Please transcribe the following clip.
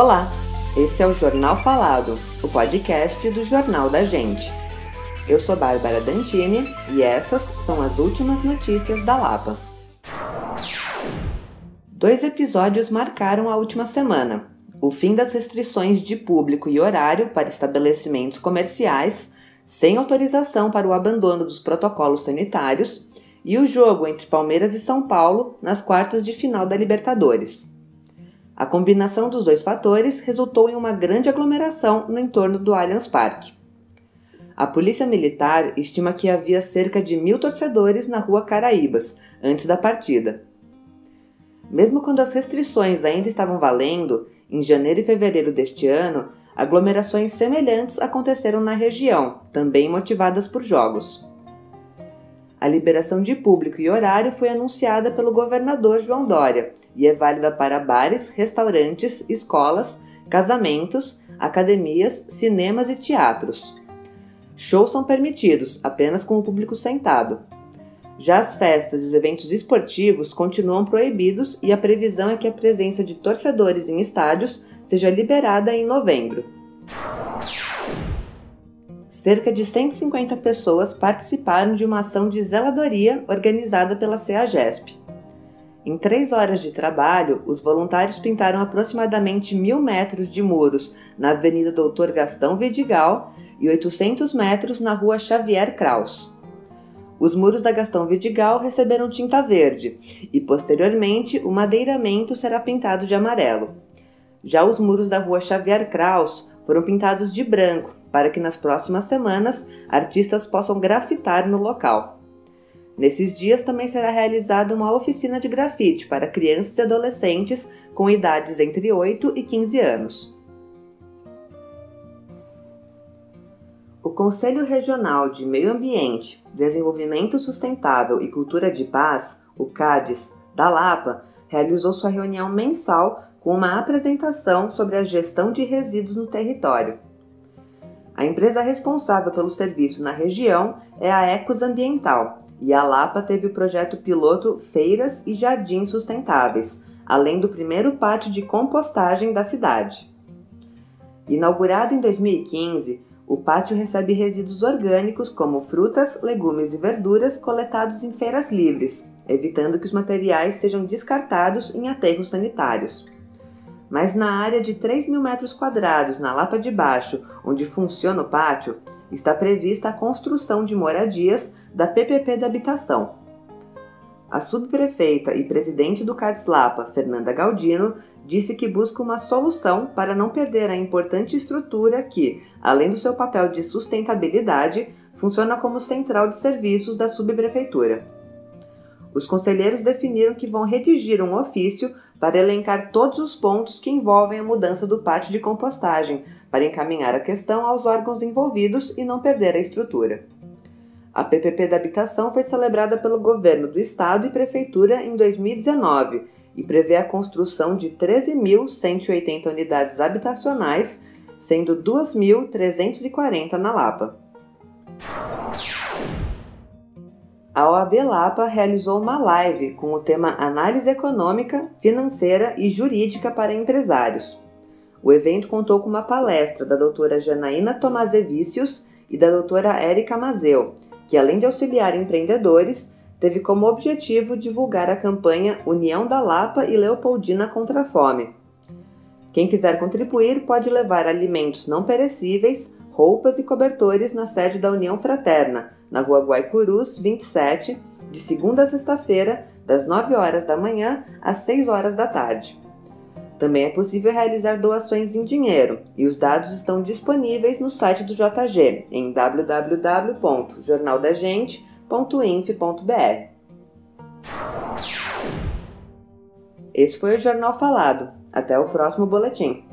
Olá, esse é o Jornal Falado, o podcast do Jornal da Gente. Eu sou Bárbara Dantini e essas são as últimas notícias da Lapa. Dois episódios marcaram a última semana: o fim das restrições de público e horário para estabelecimentos comerciais, sem autorização para o abandono dos protocolos sanitários, e o jogo entre Palmeiras e São Paulo nas quartas de final da Libertadores. A combinação dos dois fatores resultou em uma grande aglomeração no entorno do Allianz Parque. A Polícia Militar estima que havia cerca de mil torcedores na rua Caraíbas antes da partida. Mesmo quando as restrições ainda estavam valendo, em janeiro e fevereiro deste ano, aglomerações semelhantes aconteceram na região, também motivadas por jogos. A liberação de público e horário foi anunciada pelo governador João Dória e é válida para bares, restaurantes, escolas, casamentos, academias, cinemas e teatros. Shows são permitidos apenas com o público sentado. Já as festas e os eventos esportivos continuam proibidos e a previsão é que a presença de torcedores em estádios seja liberada em novembro cerca de 150 pessoas participaram de uma ação de zeladoria organizada pela CEAGESP. Em três horas de trabalho, os voluntários pintaram aproximadamente mil metros de muros na Avenida Doutor Gastão Vidigal e 800 metros na Rua Xavier Kraus. Os muros da Gastão Vidigal receberam tinta verde e, posteriormente, o madeiramento será pintado de amarelo. Já os muros da Rua Xavier Kraus foram pintados de branco para que nas próximas semanas artistas possam grafitar no local. Nesses dias também será realizada uma oficina de grafite para crianças e adolescentes com idades entre 8 e 15 anos. O Conselho Regional de Meio Ambiente, Desenvolvimento Sustentável e Cultura de Paz, o CADES, da Lapa, realizou sua reunião mensal com uma apresentação sobre a gestão de resíduos no território. A empresa responsável pelo serviço na região é a Ecos Ambiental e a Lapa teve o projeto piloto Feiras e Jardins Sustentáveis, além do primeiro pátio de compostagem da cidade. Inaugurado em 2015, o pátio recebe resíduos orgânicos como frutas, legumes e verduras coletados em feiras livres, evitando que os materiais sejam descartados em aterros sanitários mas na área de 3 mil metros quadrados, na Lapa de Baixo, onde funciona o pátio, está prevista a construção de moradias da PPP da Habitação. A subprefeita e presidente do CADS Lapa, Fernanda Galdino, disse que busca uma solução para não perder a importante estrutura que, além do seu papel de sustentabilidade, funciona como central de serviços da subprefeitura. Os conselheiros definiram que vão redigir um ofício para elencar todos os pontos que envolvem a mudança do pátio de compostagem, para encaminhar a questão aos órgãos envolvidos e não perder a estrutura. A PPP da habitação foi celebrada pelo governo do estado e prefeitura em 2019 e prevê a construção de 13.180 unidades habitacionais, sendo 2.340 na Lapa. A OAB Lapa realizou uma live com o tema Análise Econômica, Financeira e Jurídica para Empresários. O evento contou com uma palestra da doutora Janaína Tomazevicius e da doutora Érica Mazeu, que além de auxiliar empreendedores, teve como objetivo divulgar a campanha União da Lapa e Leopoldina contra a Fome. Quem quiser contribuir pode levar alimentos não perecíveis, roupas e cobertores na sede da União Fraterna, na rua Guaicurus, 27, de segunda a sexta-feira, das 9 horas da manhã às 6 horas da tarde. Também é possível realizar doações em dinheiro e os dados estão disponíveis no site do JG em www.jornaldagente.inf.br. Esse foi o Jornal Falado. Até o próximo boletim.